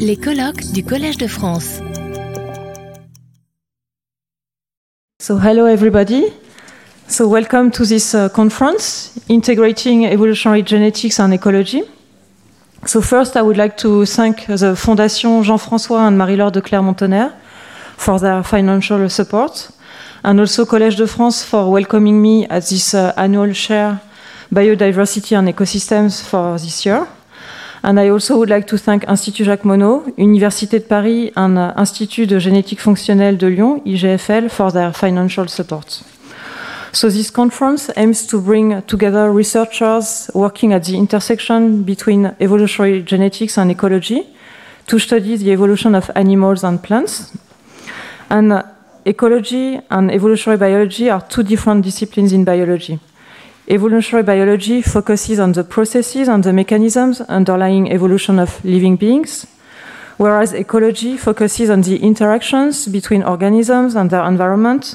Les colloques du Collège de France. So, hello everybody. So, welcome to this uh, conference, Integrating Evolutionary Genetics and Ecology. So, first, I would like to thank the Fondation Jean-François and Marie-Laure de Clermont-Tonnerre for their financial support, and also Collège de France for welcoming me at this uh, annual share Biodiversity and Ecosystems for this year. And I also would like to thank Institut Jacques Monod, Université de Paris, and uh, Institut de Génétique Fonctionnelle de Lyon, IGFL, for their financial support. So this conference aims to bring together researchers working at the intersection between evolutionary genetics and ecology to study the evolution of animals and plants. And uh, ecology and evolutionary biology are two different disciplines in biology. Evolutionary biology focuses on the processes and the mechanisms underlying evolution of living beings, whereas ecology focuses on the interactions between organisms and their environment,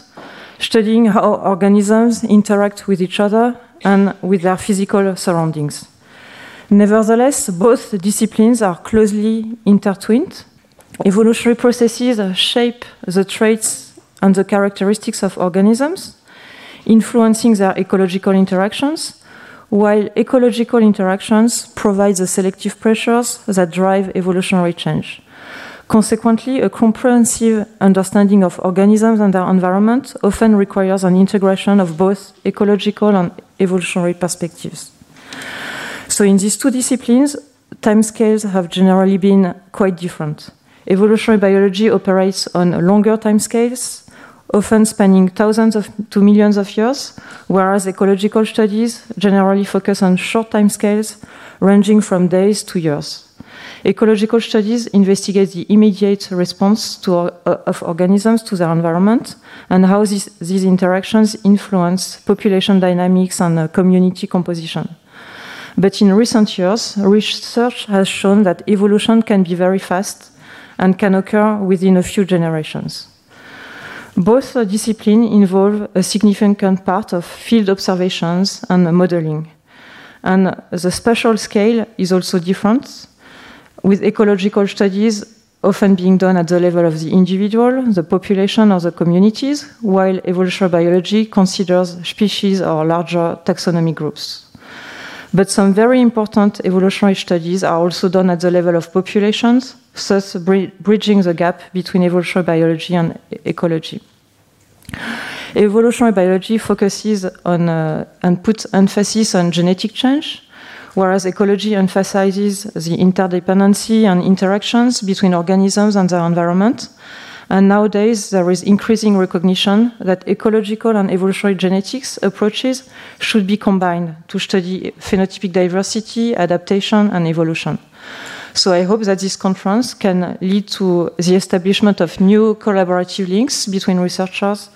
studying how organisms interact with each other and with their physical surroundings. Nevertheless, both disciplines are closely intertwined. Evolutionary processes shape the traits and the characteristics of organisms, influencing their ecological interactions, while ecological interactions provide the selective pressures that drive evolutionary change. Consequently, a comprehensive understanding of organisms and their environment often requires an integration of both ecological and evolutionary perspectives. So, in these two disciplines, timescales have generally been quite different. Evolutionary biology operates on longer timescales, often spanning thousands of, to millions of years, whereas ecological studies generally focus on short time scales ranging from days to years. Ecological studies investigate the immediate response to, uh, of organisms to their environment and how these, these interactions influence population dynamics and uh, community composition. But in recent years, research has shown that evolution can be very fast and can occur within a few generations. Both disciplines involve a significant part of field observations and modeling. And the spatial scale is also different, with ecological studies often being done at the level of the individual, the population, or the communities, while evolutionary biology considers species or larger taxonomic groups. But some very important evolutionary studies are also done at the level of populations, thus bridging the gap between evolutionary biology and ecology. Evolutionary biology focuses on uh, and puts emphasis on genetic change, whereas ecology emphasizes the interdependency and interactions between organisms and their environment. And nowadays, there is increasing recognition that ecological and evolutionary genetics approaches should be combined to study phenotypic diversity, adaptation, and evolution. So I hope that this conference can lead to the establishment of new collaborative links between researchers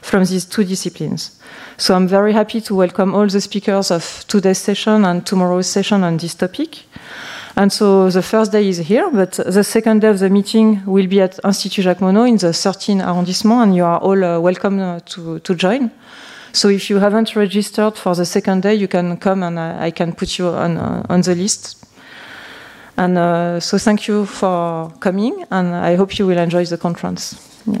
from these two disciplines. So I'm very happy to welcome all the speakers of today's session and tomorrow's session on this topic. And so the first day is here, but the second day of the meeting will be at Institut Jacques Monod in the 13th arrondissement, and you are all uh, welcome uh, to, to join. So if you haven't registered for the second day, you can come and I, I can put you on, uh, on the list. And uh, so thank you for coming, and I hope you will enjoy the conference. Yeah.